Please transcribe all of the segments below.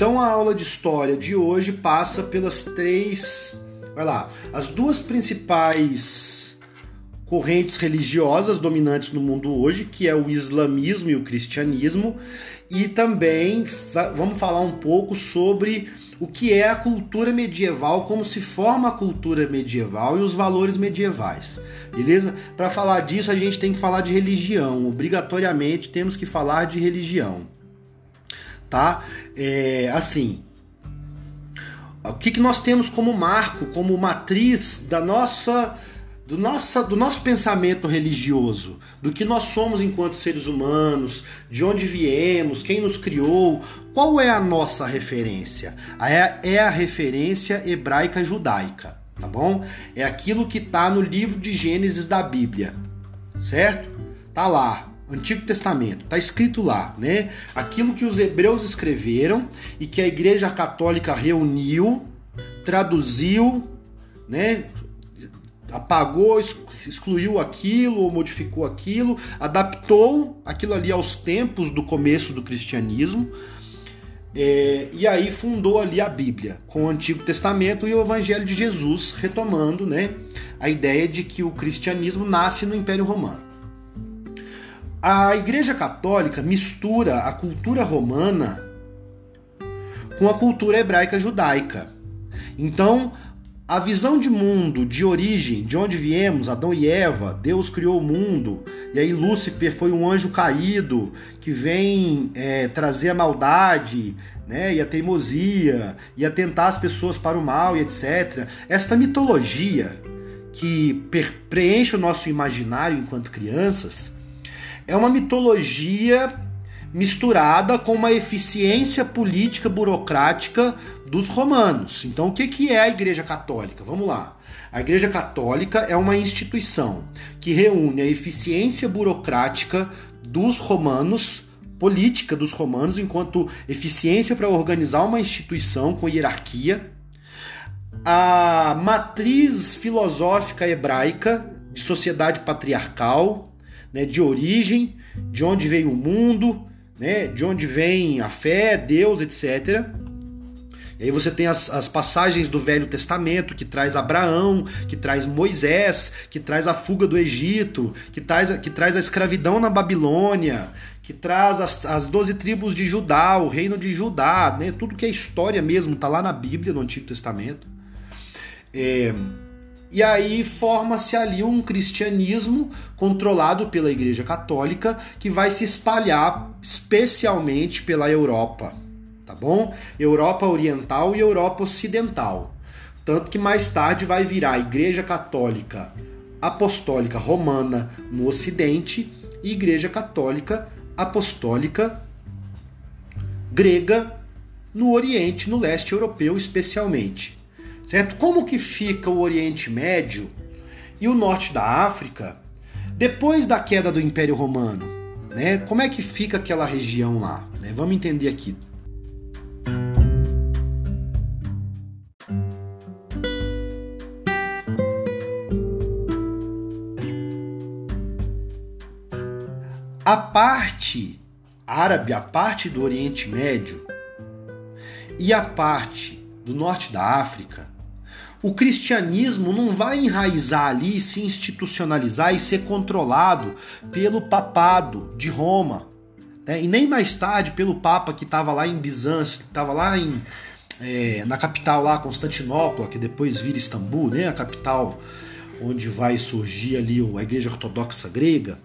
Então a aula de história de hoje passa pelas três, vai lá, as duas principais correntes religiosas dominantes no mundo hoje, que é o islamismo e o cristianismo, e também vamos falar um pouco sobre o que é a cultura medieval, como se forma a cultura medieval e os valores medievais. Beleza? Para falar disso, a gente tem que falar de religião. Obrigatoriamente temos que falar de religião. Tá? É, assim, o que, que nós temos como marco, como matriz da nossa do, nossa, do nosso pensamento religioso, do que nós somos enquanto seres humanos, de onde viemos, quem nos criou, qual é a nossa referência? É, é a referência hebraica judaica, tá bom? É aquilo que está no livro de Gênesis da Bíblia, certo? Tá lá, Antigo Testamento, tá escrito lá, né? Aquilo que os hebreus escreveram e que a Igreja Católica reuniu, traduziu, né? apagou, excluiu aquilo ou modificou aquilo, adaptou aquilo ali aos tempos do começo do cristianismo. É, e aí fundou ali a Bíblia com o Antigo Testamento e o Evangelho de Jesus, retomando né, a ideia de que o cristianismo nasce no Império Romano. A Igreja Católica mistura a cultura romana com a cultura hebraica judaica. Então, a visão de mundo, de origem, de onde viemos, Adão e Eva, Deus criou o mundo, e aí Lúcifer foi um anjo caído que vem é, trazer a maldade, né, e a teimosia, e a tentar as pessoas para o mal e etc. Esta mitologia que preenche o nosso imaginário enquanto crianças é uma mitologia misturada com uma eficiência política burocrática dos romanos. Então, o que é a Igreja Católica? Vamos lá. A Igreja Católica é uma instituição que reúne a eficiência burocrática dos romanos, política dos romanos, enquanto eficiência para organizar uma instituição com hierarquia, a matriz filosófica hebraica de sociedade patriarcal, né, de origem, de onde veio o mundo, né, de onde vem a fé, Deus, etc. E aí você tem as, as, passagens do Velho Testamento, que traz Abraão, que traz Moisés, que traz a fuga do Egito, que traz, que traz a escravidão na Babilônia, que traz as, 12 tribos de Judá, o reino de Judá, né? tudo que é história mesmo, tá lá na Bíblia, no Antigo Testamento. É, e aí forma-se ali um cristianismo controlado pela Igreja Católica que vai se espalhar especialmente pela Europa, tá bom? Europa Oriental e Europa Ocidental. Tanto que mais tarde vai virar a Igreja Católica Apostólica Romana no Ocidente e Igreja Católica Apostólica Grega no Oriente, no leste europeu especialmente certo? Como que fica o Oriente Médio e o norte da África depois da queda do Império Romano? Né? Como é que fica aquela região lá? Né? Vamos entender aqui. A parte árabe, a parte do Oriente Médio e a parte do norte da África o cristianismo não vai enraizar ali, se institucionalizar e ser controlado pelo papado de Roma. Né? E nem mais tarde pelo Papa que estava lá em Bizâncio, que estava lá em, é, na capital lá, Constantinopla, que depois vira Istambul, né? a capital onde vai surgir ali a Igreja Ortodoxa Grega.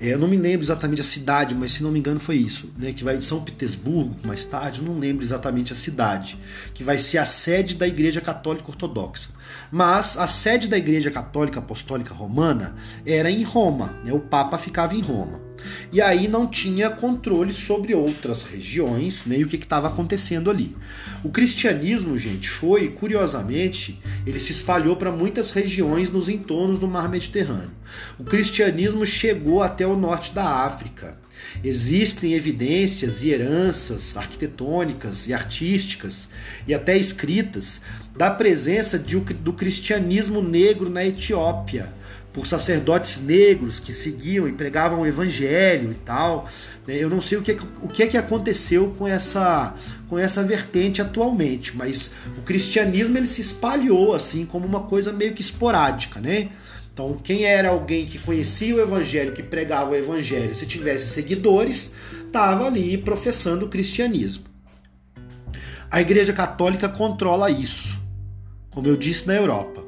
É, eu não me lembro exatamente a cidade, mas se não me engano foi isso, né? Que vai de São Petersburgo mais tarde, não lembro exatamente a cidade, que vai ser a sede da Igreja Católica Ortodoxa. Mas a sede da Igreja Católica Apostólica Romana era em Roma, né? O Papa ficava em Roma. E aí não tinha controle sobre outras regiões, nem né, o que estava acontecendo ali. O cristianismo, gente, foi, curiosamente, ele se espalhou para muitas regiões nos entornos do mar Mediterrâneo. O cristianismo chegou até o norte da África. Existem evidências e heranças arquitetônicas e artísticas e até escritas da presença de, do cristianismo negro na Etiópia por sacerdotes negros que seguiam e pregavam o evangelho e tal. Né? Eu não sei o que, o que é que aconteceu com essa, com essa vertente atualmente, mas o cristianismo ele se espalhou assim como uma coisa meio que esporádica, né? Então, quem era alguém que conhecia o evangelho, que pregava o evangelho, se tivesse seguidores, estava ali professando o cristianismo. A Igreja Católica controla isso, como eu disse na Europa.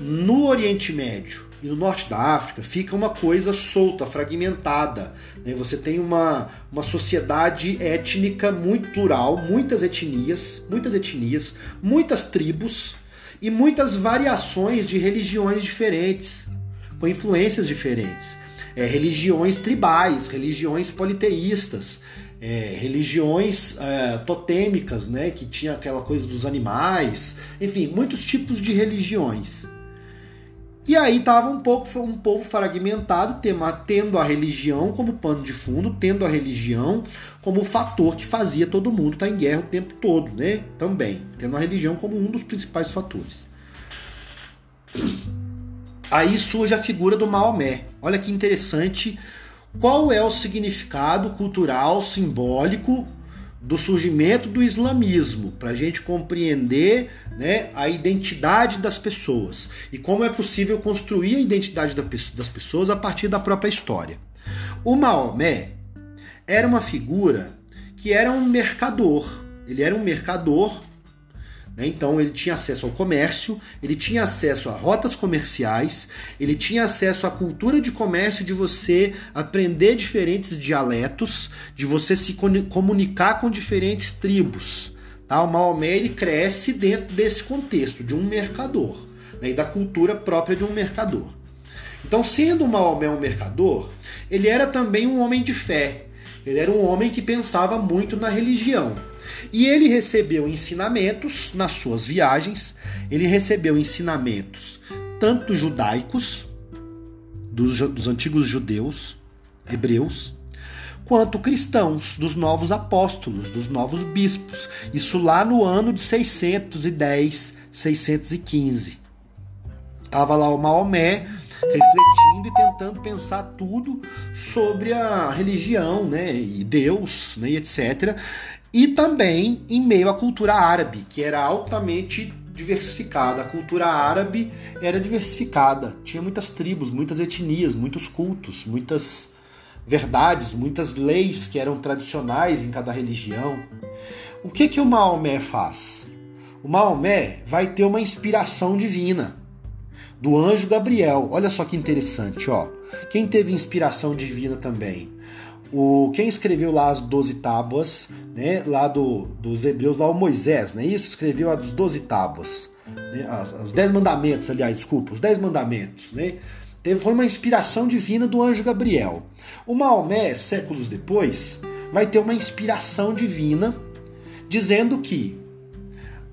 No Oriente Médio e no Norte da África fica uma coisa solta, fragmentada. Né? Você tem uma, uma sociedade étnica muito plural, muitas etnias, muitas etnias, muitas tribos e muitas variações de religiões diferentes, com influências diferentes. É, religiões tribais, religiões politeístas, é, religiões é, totêmicas, né, que tinha aquela coisa dos animais, enfim, muitos tipos de religiões. E aí estava um pouco um povo fragmentado, tendo a religião como pano de fundo, tendo a religião como fator que fazia todo mundo estar tá em guerra o tempo todo, né? Também, tendo a religião como um dos principais fatores. Aí surge a figura do Maomé. Olha que interessante qual é o significado cultural, simbólico do surgimento do islamismo, para a gente compreender né, a identidade das pessoas e como é possível construir a identidade das pessoas a partir da própria história. O Maomé era uma figura que era um mercador. Ele era um mercador? Então ele tinha acesso ao comércio, ele tinha acesso a rotas comerciais, ele tinha acesso à cultura de comércio de você aprender diferentes dialetos, de você se comunicar com diferentes tribos. Tá? O Maomé ele cresce dentro desse contexto de um mercador né? e da cultura própria de um mercador. Então, sendo Maomé um mercador, ele era também um homem de fé. Ele era um homem que pensava muito na religião. E ele recebeu ensinamentos nas suas viagens, ele recebeu ensinamentos tanto judaicos, dos, dos antigos judeus, hebreus, quanto cristãos, dos novos apóstolos, dos novos bispos. Isso lá no ano de 610, 615. Estava lá o Maomé refletindo e tentando pensar tudo sobre a religião, né, e Deus, né, e etc e também em meio à cultura árabe, que era altamente diversificada. A cultura árabe era diversificada, tinha muitas tribos, muitas etnias, muitos cultos, muitas verdades, muitas leis que eram tradicionais em cada religião. O que que o Maomé faz? O Maomé vai ter uma inspiração divina do anjo Gabriel. Olha só que interessante, ó. Quem teve inspiração divina também? O, quem escreveu lá as 12 tábuas, né, lá do, dos hebreus, lá o Moisés, né, isso, escreveu as 12 tábuas, né, as, os 10 mandamentos, aliás, desculpa, os 10 mandamentos, né, teve, foi uma inspiração divina do anjo Gabriel. O Maomé, séculos depois, vai ter uma inspiração divina dizendo que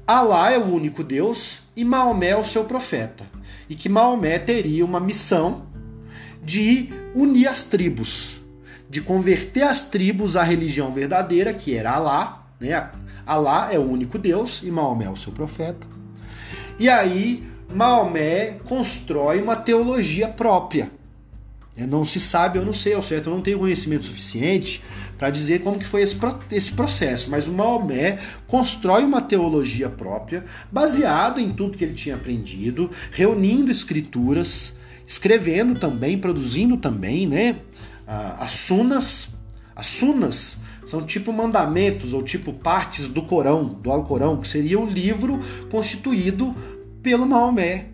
Alá é o único Deus e Maomé é o seu profeta, e que Maomé teria uma missão de unir as tribos, de converter as tribos à religião verdadeira, que era Alá, né? Alá é o único Deus e Maomé é o seu profeta. E aí Maomé constrói uma teologia própria. Não se sabe, eu não sei ao certo, eu não tenho conhecimento suficiente para dizer como que foi esse, esse processo, mas o Maomé constrói uma teologia própria, baseado em tudo que ele tinha aprendido, reunindo escrituras, escrevendo também, produzindo também, né? As sunas. As sunas são tipo mandamentos ou tipo partes do Corão, do Alcorão, que seria o livro constituído pelo Maomé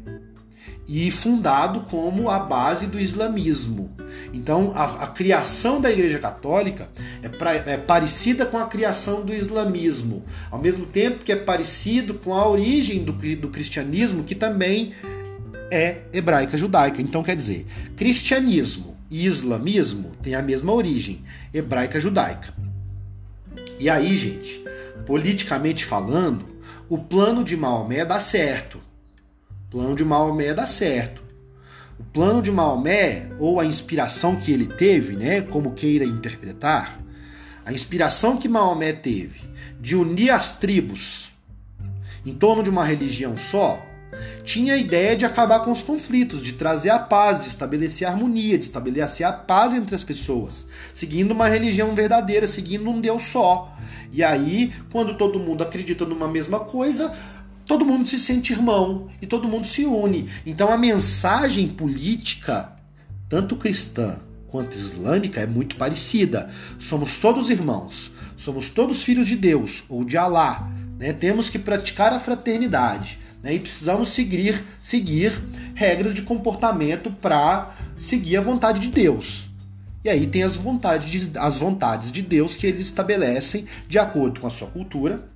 e fundado como a base do islamismo. Então, a, a criação da Igreja Católica é, pra, é, parecida com a criação do islamismo, ao mesmo tempo que é parecido com a origem do, do cristianismo, que também é hebraica judaica. Então, quer dizer, cristianismo islamismo têm a mesma origem, hebraica judaica. E aí, gente, politicamente falando, o plano de Maomé dá certo. O plano de Maomé dá certo. O plano de Maomé, ou a inspiração que ele teve, né, como queira interpretar, a inspiração que Maomé teve de unir as tribos em torno de uma religião só, tinha a ideia de acabar com os conflitos, de trazer a paz, de estabelecer a harmonia, de estabelecer a paz entre as pessoas, seguindo uma religião verdadeira, seguindo um Deus só. E aí, quando todo mundo acredita numa mesma coisa, todo mundo se sente irmão e todo mundo se une. Então a mensagem política, tanto cristã quanto islâmica, é muito parecida. Somos todos irmãos, somos todos filhos de Deus ou de Alá. Né? Temos que praticar a fraternidade né? e precisamos seguir, seguir regras de comportamento para seguir a vontade de Deus. E aí tem as vontades, de, as vontades de Deus que eles estabelecem de acordo com a sua cultura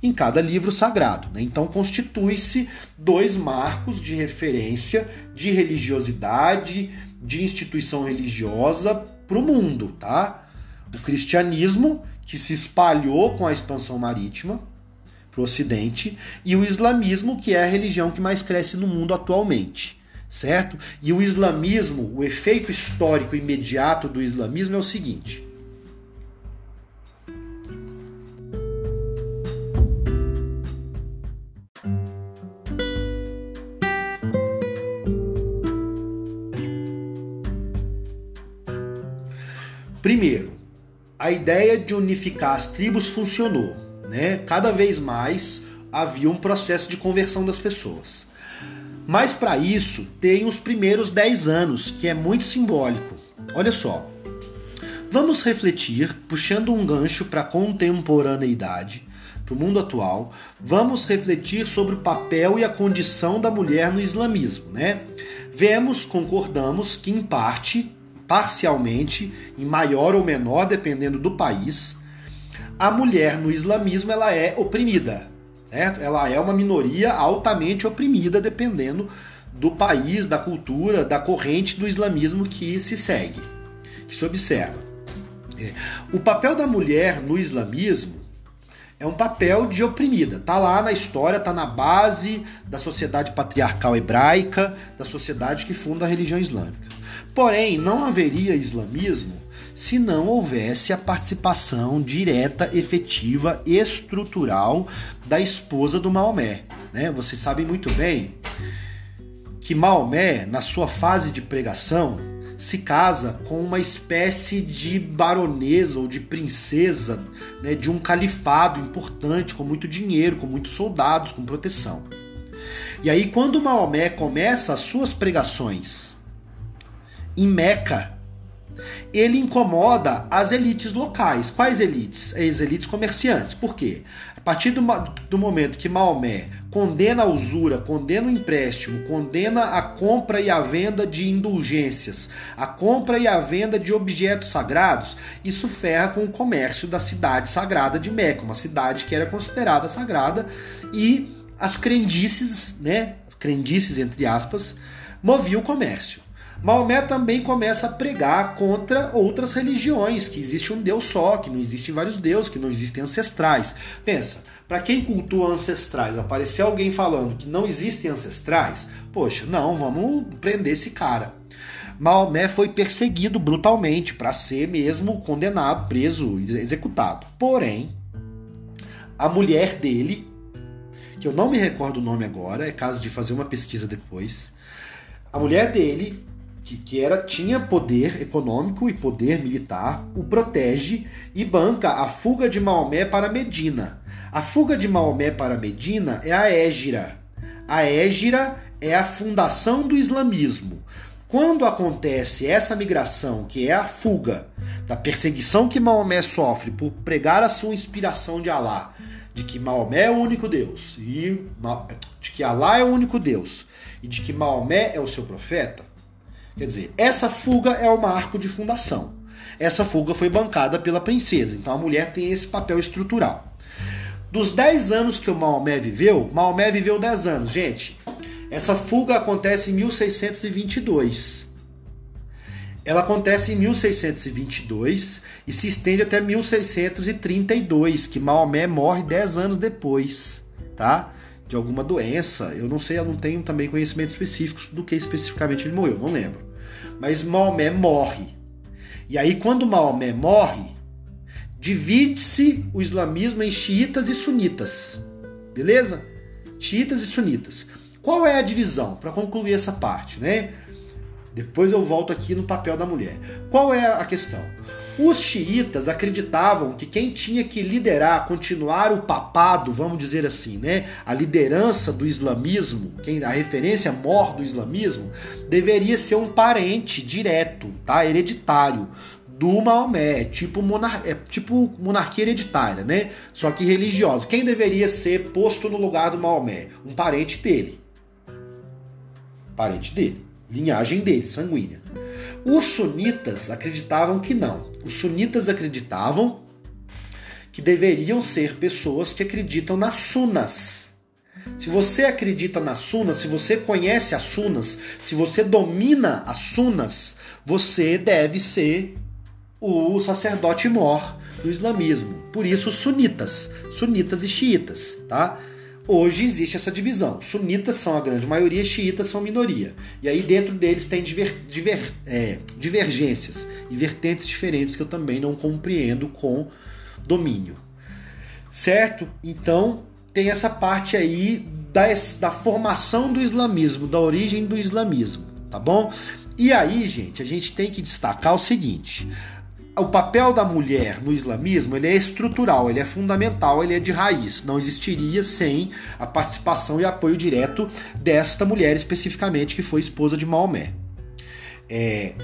em cada livro sagrado. Né? Então constitui-se dois marcos de referência de religiosidade, de instituição religiosa para o mundo, tá? O cristianismo, que se espalhou com a expansão marítima para o ocidente, e o islamismo, que é a religião que mais cresce no mundo atualmente certo? E o islamismo, o efeito histórico imediato do islamismo é o seguinte: Primeiro, a ideia de unificar as tribos funcionou. Né? Cada vez mais havia um processo de conversão das pessoas. Mas para isso tem os primeiros 10 anos, que é muito simbólico. Olha só. Vamos refletir, puxando um gancho para a contemporaneidade, para o mundo atual, vamos refletir sobre o papel e a condição da mulher no islamismo, né? Vemos, concordamos que em parte parcialmente, em maior ou menor, dependendo do país, a mulher no islamismo ela é oprimida. Certo? Ela é uma minoria altamente oprimida, dependendo do país, da cultura, da corrente do islamismo que se segue, que se observa. É. O papel da mulher no islamismo é um papel de oprimida. Tá lá na história, tá na base da sociedade patriarcal hebraica, da sociedade que funda a religião islâmica. Porém, não haveria islamismo se não houvesse a participação direta, efetiva, estrutural da esposa do Maomé. Né? Vocês sabem muito bem que Maomé, na sua fase de pregação, se casa com uma espécie de baronesa ou de princesa né, de um califado importante, com muito dinheiro, com muitos soldados, com proteção. E aí, quando Maomé começa as suas pregações em Meca, ele incomoda as elites locais. Quais elites? As elites comerciantes. Por quê? A partir do, do, momento que Maomé condena a usura, condena o empréstimo, condena a compra e a venda de indulgências, a compra e a venda de objetos sagrados, isso ferra com o comércio da cidade sagrada de Meca, uma cidade que era considerada sagrada, e as crendices, né, crendices entre aspas, moviam o comércio. Maomé também começa a pregar contra outras religiões, que existe um Deus só, que não existem vários deuses, que não existem ancestrais. Pensa, para quem cultua ancestrais, aparecer alguém falando que não existem ancestrais, poxa, não, vamos prender esse cara. Maomé foi perseguido brutalmente para ser mesmo condenado, preso, executado. Porém, a mulher dele, que eu não me recordo o nome agora, é caso de fazer uma pesquisa depois. A mulher dele que, que era tinha poder econômico e poder militar, o protege e banca a fuga de Maomé para Medina. A fuga de Maomé para Medina é a Égira. A Égira é a fundação do islamismo. Quando acontece essa migração, que é a fuga da perseguição que Maomé sofre por pregar a sua inspiração de Alá, de que Maomé é o único Deus, e de que Alá é o único Deus, e de que Maomé é o seu profeta, Quer dizer, essa fuga é o marco de fundação. Essa fuga foi bancada pela princesa, então a mulher tem esse papel estrutural. Dos 10 anos que o Maomé viveu, Maomé viveu 10 anos. Gente, essa fuga acontece em 1622. Ela acontece em 1622 e se estende até 1632, que Maomé morre 10 anos depois, tá? De alguma doença. Eu não sei, eu não tenho também conhecimentos específicos do que especificamente ele morreu, não lembro. Mas Maomé morre. E aí, quando Maomé morre, divide-se o islamismo em xiitas e sunitas. Beleza? Xiitas e sunitas. Qual é a divisão? Para concluir essa parte, né? Depois eu volto aqui no papel da mulher. Qual é a questão? Os xiitas acreditavam que quem tinha que liderar, continuar o papado, vamos dizer assim, né, a liderança do islamismo, quem a referência mor do islamismo, deveria ser um parente direto, tá, hereditário do Maomé, tipo, monar é tipo monarquia hereditária, né? Só que religiosa. Quem deveria ser posto no lugar do Maomé? Um parente dele. Parente dele, linhagem dele, sanguínea. Os sunitas acreditavam que não. Os sunitas acreditavam que deveriam ser pessoas que acreditam nas sunas. Se você acredita nas sunas, se você conhece as sunas, se você domina as sunas, você deve ser o sacerdote mor do islamismo. Por isso, sunitas, sunitas e xiitas, tá? Hoje existe essa divisão. Sunitas são a grande maioria, xiitas são minoria. E aí dentro deles tem diver, diver, é, divergências e vertentes diferentes que eu também não compreendo com domínio. Certo? Então tem essa parte aí da, da formação do islamismo, da origem do islamismo, tá bom? E aí, gente, a gente tem que destacar o seguinte: o papel da mulher no islamismo ele é estrutural, ele é fundamental, ele é de raiz. Não existiria sem a participação e apoio direto desta mulher especificamente que foi esposa de Maomé. É...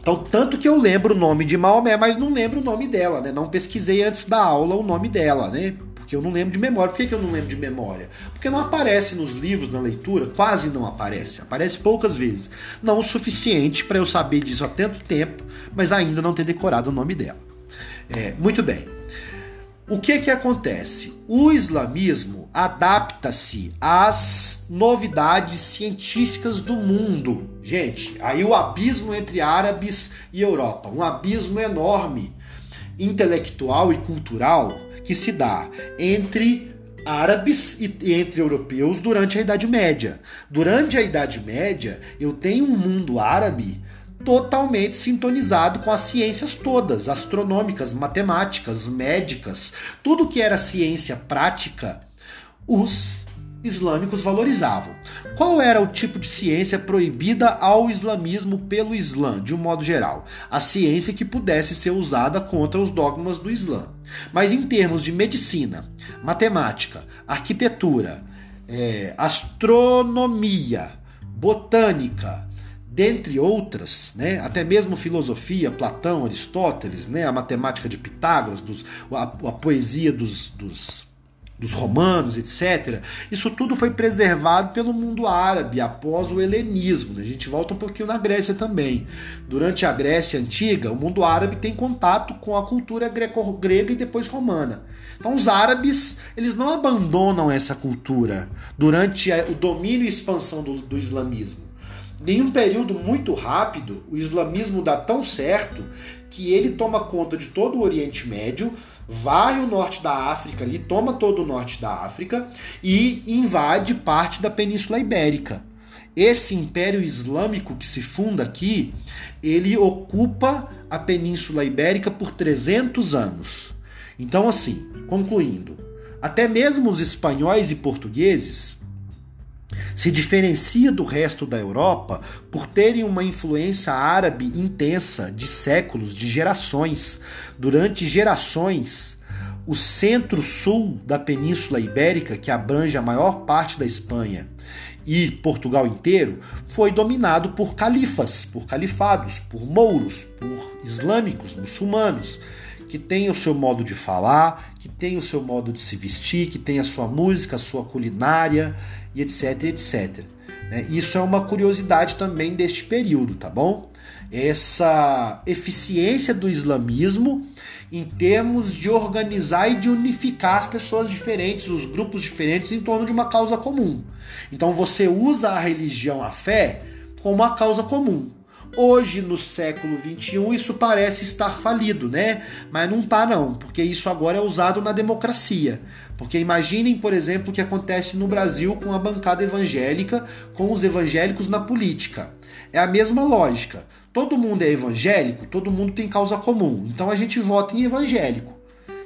Então, tanto que eu lembro o nome de Maomé, mas não lembro o nome dela, né? Não pesquisei antes da aula o nome dela, né? Porque eu não lembro de memória. Por que, que eu não lembro de memória? Porque não aparece nos livros, na leitura, quase não aparece. Aparece poucas vezes. Não o suficiente para eu saber disso há tanto tempo, mas ainda não ter decorado o nome dela. É, muito bem. O que que acontece? O islamismo adapta-se às novidades científicas do mundo. Gente, aí o abismo entre árabes e Europa, um abismo enorme, intelectual e cultural, que se dá entre árabes e entre europeus durante a Idade Média. Durante a Idade Média, eu tenho um mundo árabe totalmente sintonizado com as ciências todas, astronômicas, matemáticas, médicas, tudo que era ciência prática, os islâmicos valorizavam. Qual era o tipo de ciência proibida ao islamismo pelo Islã, de um modo geral? A ciência que pudesse ser usada contra os dogmas do Islã. Mas em termos de medicina, matemática, arquitetura, é, astronomia, botânica, dentre outras, né, até mesmo filosofia, Platão, Aristóteles, né, a matemática de Pitágoras, dos, a, a poesia dos, dos dos romanos, etc. Isso tudo foi preservado pelo mundo árabe após o helenismo. Né? A gente volta um pouquinho na Grécia também. Durante a Grécia antiga, o mundo árabe tem contato com a cultura greco-grega e depois romana. Então os árabes eles não abandonam essa cultura durante o domínio e expansão do, do islamismo. Em um período muito rápido, o islamismo dá tão certo que ele toma conta de todo o Oriente Médio, vai o norte da África ali, toma todo o norte da África e invade parte da Península Ibérica. Esse Império Islâmico que se funda aqui, ele ocupa a Península Ibérica por 300 anos. Então, assim, concluindo, até mesmo os espanhóis e portugueses se diferencia do resto da Europa por terem uma influência árabe intensa de séculos, de gerações. Durante gerações, o centro-sul da Península Ibérica, que abrange a maior parte da Espanha e Portugal inteiro, foi dominado por califas, por califados, por mouros, por islâmicos, muçulmanos que tem o seu modo de falar, que tem o seu modo de se vestir, que tem a sua música, a sua culinária e etc, etc. Né? Isso é uma curiosidade também deste período, tá bom? Essa eficiência do islamismo em termos de organizar e de unificar as pessoas diferentes, os grupos diferentes em torno de uma causa comum. Então você usa a religião, a fé, como uma causa comum. Hoje, no século XXI, isso parece estar falido, né? Mas não tá não, porque isso agora é usado na democracia. Porque imaginem, por exemplo, o que acontece no Brasil com a bancada evangélica, com os evangélicos na política. É a mesma lógica. Todo mundo é evangélico, todo mundo tem causa comum. Então a gente vota em evangélico.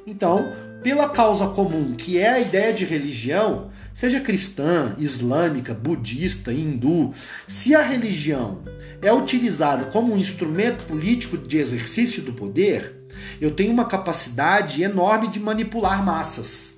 Então, pela causa comum, que é a ideia de religião, seja cristã, islâmica, budista, hindu, se a religião é utilizada como um instrumento político de exercício do poder, eu tenho uma capacidade enorme de manipular massas.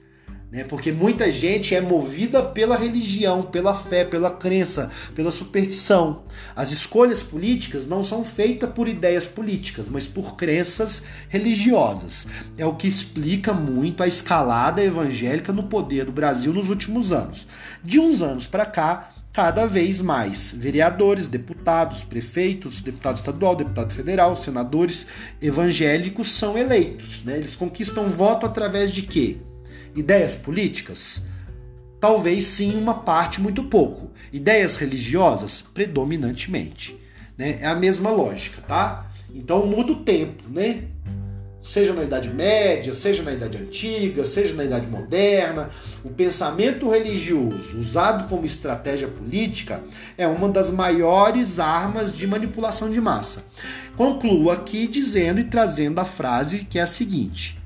Né? Porque muita gente é movida pela religião, pela fé, pela crença, pela superstição. As escolhas políticas não são feitas por ideias políticas, mas por crenças religiosas. É o que explica muito a escalada evangélica no poder do Brasil nos últimos anos. De uns anos para cá, cada vez mais vereadores, deputados, prefeitos, deputado estadual, deputado federal, senadores evangélicos são eleitos. Né? Eles conquistam voto através de quê? Ideias políticas? Talvez sim, uma parte muito pouco. Ideias religiosas? Predominantemente. Né? É a mesma lógica, tá? Então muda o tempo, né? Seja na Idade Média, seja na Idade Antiga, seja na Idade Moderna, o pensamento religioso usado como estratégia política é uma das maiores armas de manipulação de massa. Concluo aqui dizendo e trazendo a frase que é a seguinte: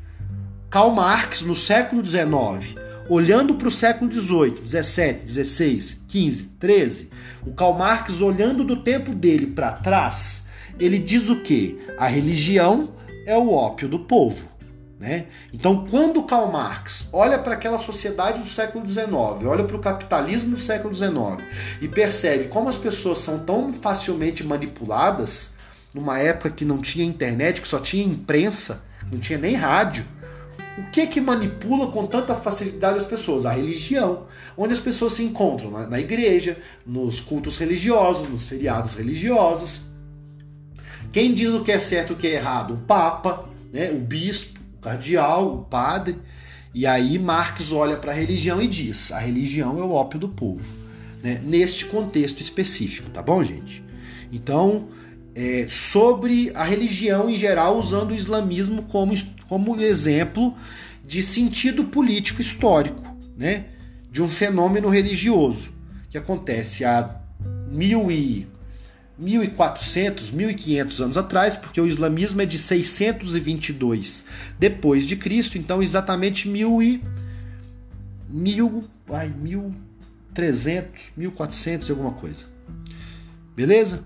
Karl Marx, no século XIX, olhando para o século XVIII, XVII, XVI, XV, XIII, o Karl Marx olhando do tempo dele para trás, ele diz o que? A religião é o ópio do povo. Né? Então, quando Karl Marx olha para aquela sociedade do século XIX, olha para o capitalismo do século XIX e percebe como as pessoas são tão facilmente manipuladas, numa época que não tinha internet, que só tinha imprensa, não tinha nem rádio, o que que manipula com tanta facilidade as pessoas? A religião, onde as pessoas se encontram na, na igreja, nos cultos religiosos, nos feriados religiosos. Quem diz o que é certo e o que é errado? O Papa, né? o bispo, o cardeal, o padre. E aí Marx olha para a religião e diz: a religião é o ópio do povo. Né? Neste contexto específico, tá bom, gente? Então, é, sobre a religião em geral, usando o islamismo como como exemplo de sentido político histórico, né? de um fenômeno religioso que acontece há mil e 1400, 1500 anos atrás, porque o islamismo é de 622 depois de Cristo, então exatamente mil e mil, ai, 1300, 1400 alguma coisa. Beleza?